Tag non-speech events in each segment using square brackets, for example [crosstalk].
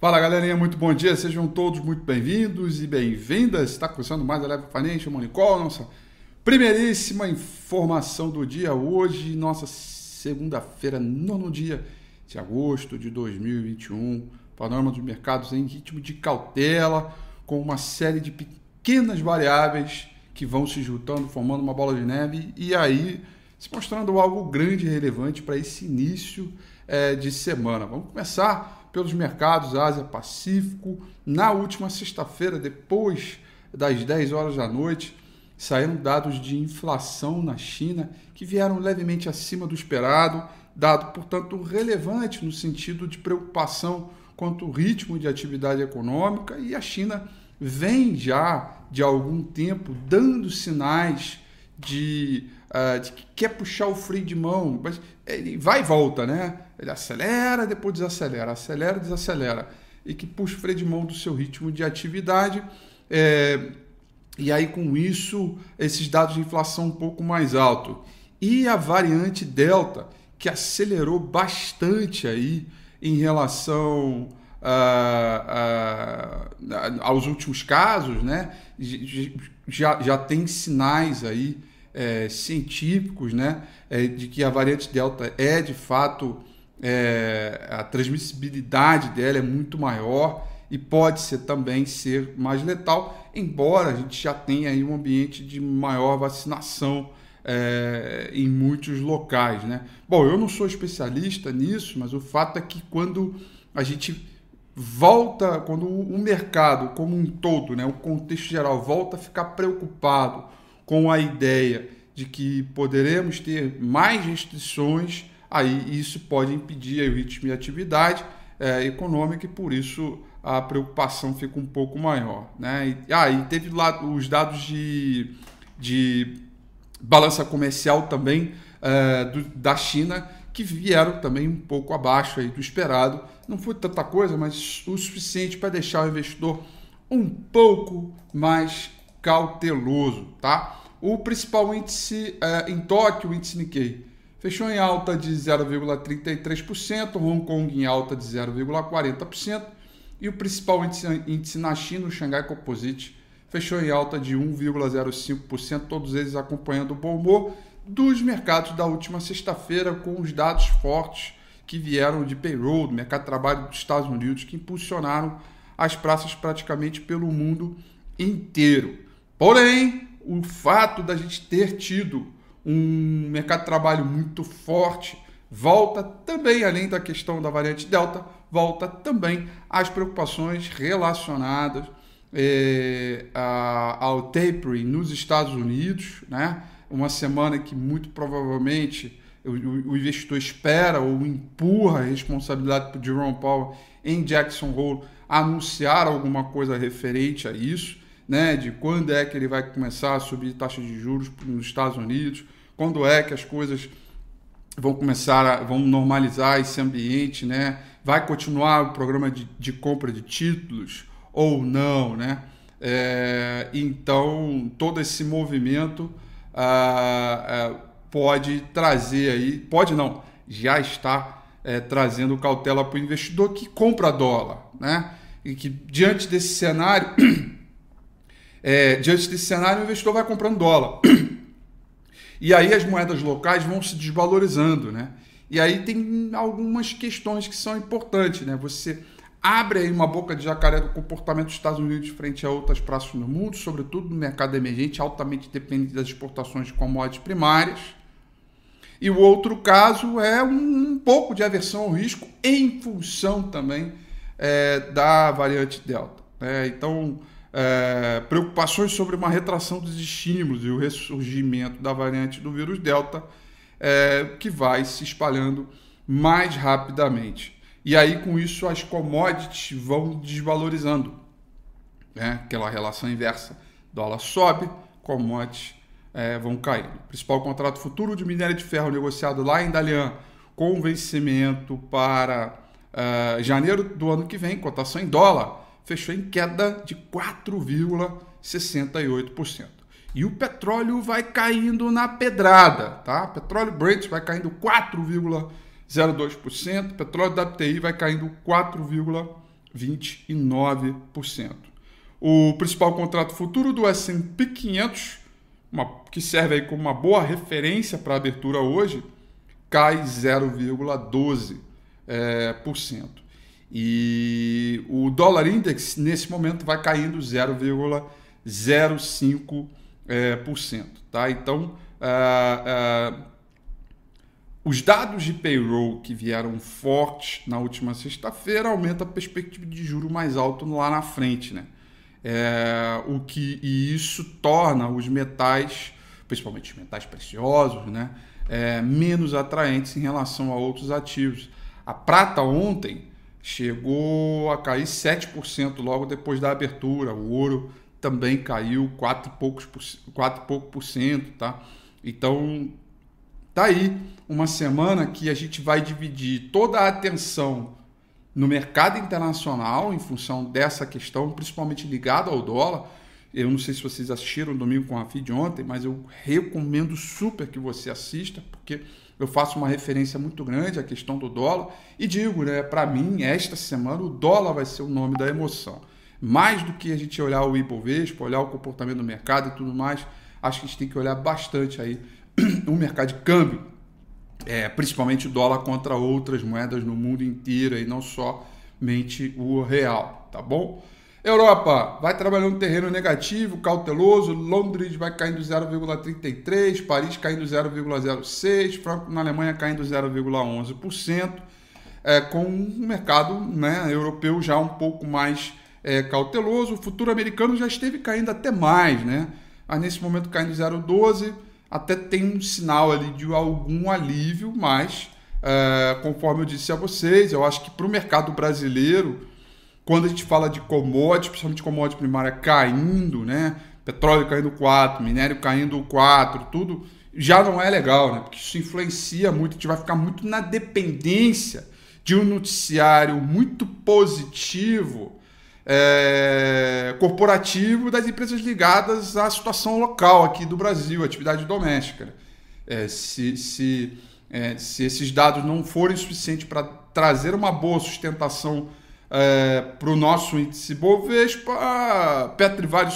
Fala galerinha, muito bom dia, sejam todos muito bem-vindos e bem-vindas. Está começando mais a Leve Financial Money Call, nossa primeiríssima informação do dia hoje, nossa segunda-feira, nono dia de agosto de 2021. Panorama dos mercados em ritmo de cautela, com uma série de pequenas variáveis que vão se juntando, formando uma bola de neve e aí se mostrando algo grande e relevante para esse início é, de semana. Vamos começar pelos mercados Ásia-Pacífico. Na última sexta-feira, depois das 10 horas da noite, saíram dados de inflação na China que vieram levemente acima do esperado, dado, portanto, relevante no sentido de preocupação quanto ao ritmo de atividade econômica e a China vem já de algum tempo dando sinais de, uh, de que quer puxar o freio de mão, mas ele vai e volta, né? Ele acelera, depois desacelera, acelera, desacelera. E que puxa o freio de mão do seu ritmo de atividade. É, e aí, com isso, esses dados de inflação um pouco mais alto. E a variante Delta, que acelerou bastante aí em relação a, a, aos últimos casos, né? Já, já tem sinais aí é, científicos, né? É, de que a variante Delta é de fato é, a transmissibilidade dela é muito maior e pode ser também ser mais letal, embora a gente já tenha aí um ambiente de maior vacinação é, em muitos locais, né? Bom, eu não sou especialista nisso, mas o fato é que quando a gente volta, quando o mercado como um todo, né, o contexto geral volta a ficar preocupado com a ideia de que poderemos ter mais restrições aí isso pode impedir o ritmo de atividade é, econômica e por isso a preocupação fica um pouco maior. Né? E, ah, e teve lá os dados de, de balança comercial também é, do, da China que vieram também um pouco abaixo aí do esperado. Não foi tanta coisa, mas o suficiente para deixar o investidor um pouco mais cauteloso, tá? O principal índice é, em Tóquio, o índice Nikkei, fechou em alta de 0,33%, Hong Kong em alta de 0,40% e o principal índice, na China, o Shanghai Composite, fechou em alta de 1,05%, todos eles acompanhando o bom humor dos mercados da última sexta-feira com os dados fortes que vieram de payroll, do mercado de trabalho dos Estados Unidos, que impulsionaram as praças praticamente pelo mundo inteiro. Porém, o fato da gente ter tido um mercado de trabalho muito forte, volta também, além da questão da variante Delta, volta também às preocupações relacionadas é, a, ao tapering nos Estados Unidos, né? uma semana que muito provavelmente o, o, investidor espera ou empurra a responsabilidade para o Jerome Powell em Jackson Hole anunciar alguma coisa referente a isso né, de quando é que ele vai começar a subir taxa de juros nos Estados Unidos, quando é que as coisas vão começar a vão normalizar esse ambiente, né? Vai continuar o programa de, de compra de títulos ou não, né? É, então todo esse movimento ah, ah, pode trazer aí, pode não, já está é, trazendo cautela para o investidor que compra dólar, né? E que diante desse cenário [clears throat] É, diante desse cenário, o investidor vai comprando dólar. E aí as moedas locais vão se desvalorizando, né? E aí tem algumas questões que são importantes, né? Você abre aí uma boca de jacaré do comportamento dos Estados Unidos frente a outras praças no mundo, sobretudo no mercado emergente, altamente dependente das exportações de commodities primárias. E o outro caso é um, pouco de aversão ao risco em função também é, da variante Delta. Né? Então, é, preocupações sobre uma retração dos estímulos e o ressurgimento da variante do vírus Delta, é, que vai se espalhando mais rapidamente. E aí, com isso, as commodities vão desvalorizando. Né? Aquela relação inversa. Dólar sobe, commodities é, vão caindo. O principal contrato futuro de minério de ferro negociado lá em Dalian, com vencimento para uh, janeiro do ano que vem, cotação em dólar, fechou em queda de 4,68%. E o petróleo vai caindo na pedrada, tá? Petróleo Brent vai caindo 4,02%, petróleo WTI vai caindo 4,11%. 0,29%. O principal contrato futuro do S&P 500, uma, que serve aí como uma boa referência para a abertura hoje, cai 0,12%. É, por cento. E o dólar index, nesse momento, vai caindo 0,05%. É, por cento, tá? Então, uh, uh, os dados de payroll que vieram fortes na última sexta-feira aumentam a perspectiva de juro mais alto lá na frente, né? É, o que, e isso torna os metais, principalmente os metais preciosos, né? É, menos atraentes em relação a outros ativos. A prata ontem chegou a cair 7% logo depois da abertura. O ouro também caiu 4 e, poucos, 4 e pouco por cento, tá? Então, tá aí uma semana que a gente vai dividir toda a atenção no mercado internacional em função dessa questão, principalmente ligada ao dólar. Eu não sei se vocês assistiram domingo com a FID ontem, mas eu recomendo super que você assista, porque eu faço uma referência muito grande à questão do dólar e digo, né, para mim, esta semana o dólar vai ser o nome da emoção. Mais do que a gente olhar o Ibovespa, olhar o comportamento do mercado e tudo mais, acho que a gente tem que olhar bastante aí [clears throat] o mercado de câmbio, é, principalmente o dólar contra outras moedas no mundo inteiro e não somente o real, tá bom? Europa vai trabalhando terreno negativo, cauteloso. Londres vai caindo 0,33%, Paris caindo 0,06%, Franco na Alemanha caindo 0,11%, é, com um mercado né, europeu já um pouco mais é, cauteloso. O futuro americano já esteve caindo até mais, né? Mas nesse momento caindo 0,12%, até tem um sinal ali de algum alívio, mas é, conforme eu disse a vocês, eu acho que para o mercado brasileiro quando a gente fala de commodities, principalmente commodity primária caindo, né? Petróleo caindo 4, minério caindo 4, tudo já não é legal, né? Porque isso influencia muito, a gente vai ficar muito na dependência de um noticiário muito positivo é, corporativo das empresas ligadas à situação local aqui do Brasil, atividade doméstica. É, se, se, é, se esses dados não forem suficientes para trazer uma boa sustentação é, para o nosso índice Bovespa, Petrivale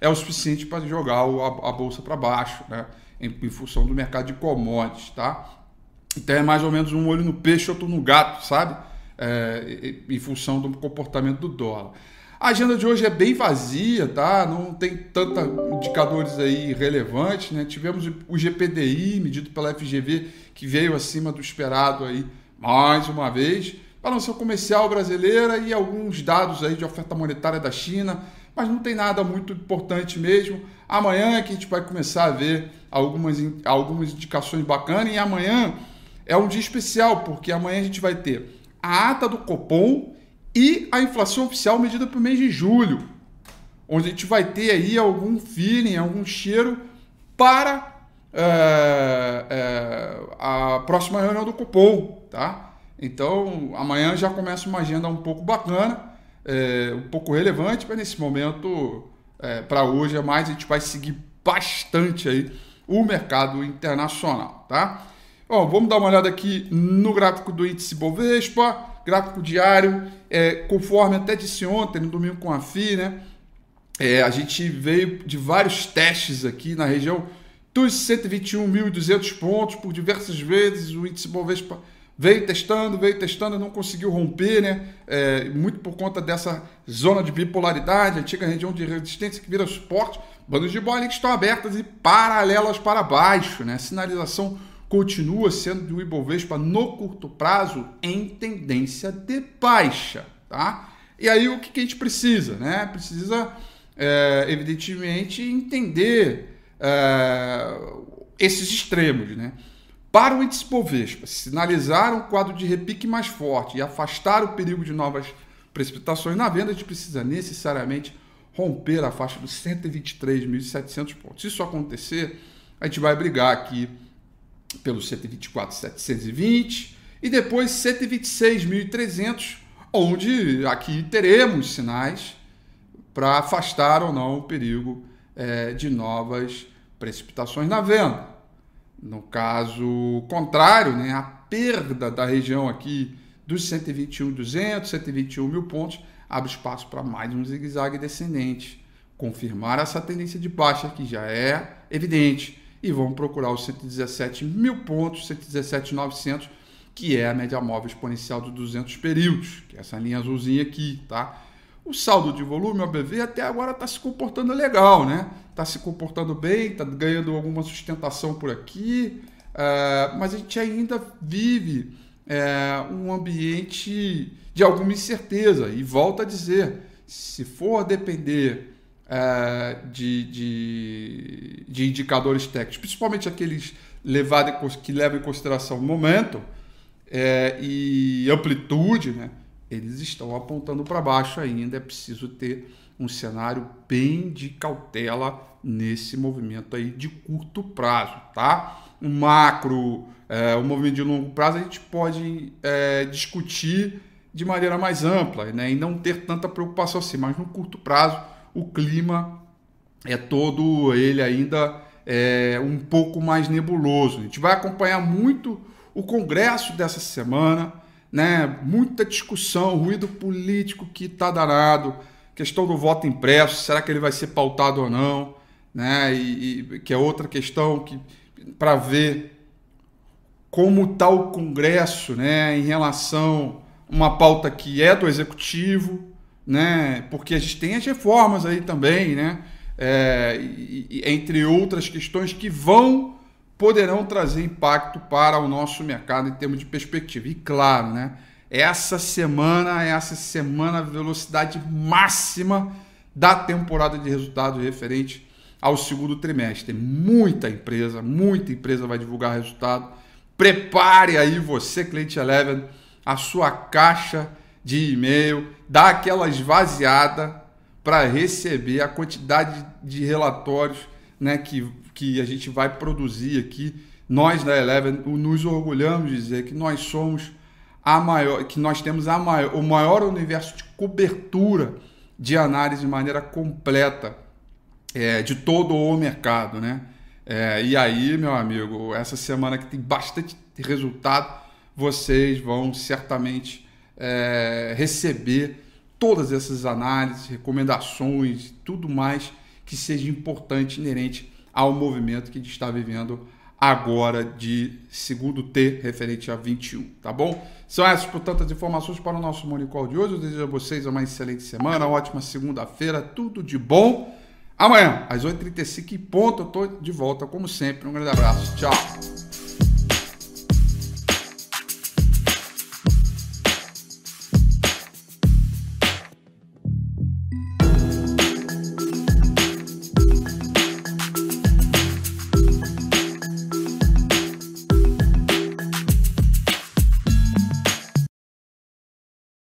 é o suficiente para jogar a, bolsa para baixo, né? Em, em, função do mercado de commodities, tá? Então é mais ou menos um olho no peixe, outro no gato, sabe? É, em, função do comportamento do dólar. A agenda de hoje é bem vazia, tá? Não tem tantos indicadores aí relevantes, né? Tivemos o GPDI medido pela FGV que veio acima do esperado aí mais uma vez balança comercial brasileira e alguns dados aí de oferta monetária da China, mas não tem nada muito importante mesmo. Amanhã é que a gente vai começar a ver algumas, algumas indicações bacanas e amanhã é um dia especial, porque amanhã a gente vai ter a ata do Copom e a inflação oficial medida para o mês de julho, onde a gente vai ter aí algum feeling, algum cheiro para é, é, a próxima reunião do Copom, tá? Então, amanhã já começa uma agenda um pouco bacana, é, um pouco relevante, mas nesse momento, é, para hoje é mais, a gente vai seguir bastante aí o mercado internacional, tá? Bom, vamos dar uma olhada aqui no gráfico do índice Bovespa, gráfico diário, é, conforme até disse ontem, no domingo com a FI, né? É, a gente veio de vários testes aqui na região dos 121.200 pontos por diversas vezes, o índice Bovespa veio testando, veio testando, não conseguiu romper, né? É, muito por conta dessa zona de bipolaridade, antiga região de resistência que vira suporte. Bandas de bola que estão abertas e paralelas para baixo, né? A sinalização continua sendo do Ibovespa no curto prazo em tendência de baixa, tá? E aí o que, que a gente precisa, né? Precisa, é, evidentemente, entender é, esses extremos, né? Para o índice Bovespa sinalizar um quadro de repique mais forte e afastar o perigo de novas precipitações na venda, a gente precisa necessariamente romper a faixa dos 123.700 pontos. Se isso acontecer, a gente vai brigar aqui pelos 124.720 e depois 126.300, onde aqui teremos sinais para afastar ou não o perigo é, de novas precipitações na venda. No caso contrário, né, a perda da região aqui dos 121.200, 121 mil pontos, abre espaço para mais um zigue-zague descendente. Confirmar essa tendência de baixa que já é evidente. E vamos procurar os 117 mil pontos, 117.900, que é a média móvel exponencial dos 200 períodos, que é essa linha azulzinha aqui, tá? O saldo de volume, o BV, até agora está se comportando legal, né? Está se comportando bem, está ganhando alguma sustentação por aqui, uh, mas a gente ainda vive uh, um ambiente de alguma incerteza. E volta a dizer, se for depender uh, de, de, de, indicadores técnicos, principalmente aqueles levado, que levam em consideração momento e amplitude, né? Eles estão apontando para baixo ainda. É preciso ter um cenário bem de cautela nesse movimento aí de curto prazo, tá? O macro, é, o movimento de longo prazo a gente pode é, discutir de maneira mais ampla, né? E não ter tanta preocupação assim, mas no curto prazo o clima é todo ele ainda é um pouco mais nebuloso. A gente vai acompanhar muito o congresso dessa semana né? Muita discussão, ruído político que está danado, questão do voto impresso, será que ele vai ser pautado ou não, né? E, e que é outra questão que para ver como está o Congresso, né, em relação a uma pauta que é do executivo, né? Porque a gente tem as reformas aí também, né? É, e, entre outras questões que vão poderão trazer impacto para o nosso mercado em termos de perspectiva. E claro, né, essa semana é essa semana velocidade máxima da temporada de resultados referente ao segundo trimestre. Muita empresa, muita empresa vai divulgar resultado. Prepare aí você, cliente Eleven, a sua caixa de e-mail, dá aquela esvaziada para receber a quantidade de relatórios né, que, que a gente vai produzir aqui. Nós da Eleven nos orgulhamos de dizer que nós somos a maior, que nós temos a maior, o maior universo de cobertura de análise de maneira completa é, de todo o mercado, né? É, e aí, meu amigo, essa semana que tem bastante resultado, vocês vão certamente é, receber todas essas análises, recomendações, tudo mais que seja importante, inerente ao movimento que a gente está vivendo agora de segundo T, referente a 21, tá bom? São essas, portanto, as informações para o nosso Morning Call de hoje. Eu desejo a vocês uma excelente semana, uma ótima segunda-feira, tudo de bom. Amanhã, às 8h35 ponto, eu estou de volta, como sempre. Um grande abraço. Tchau.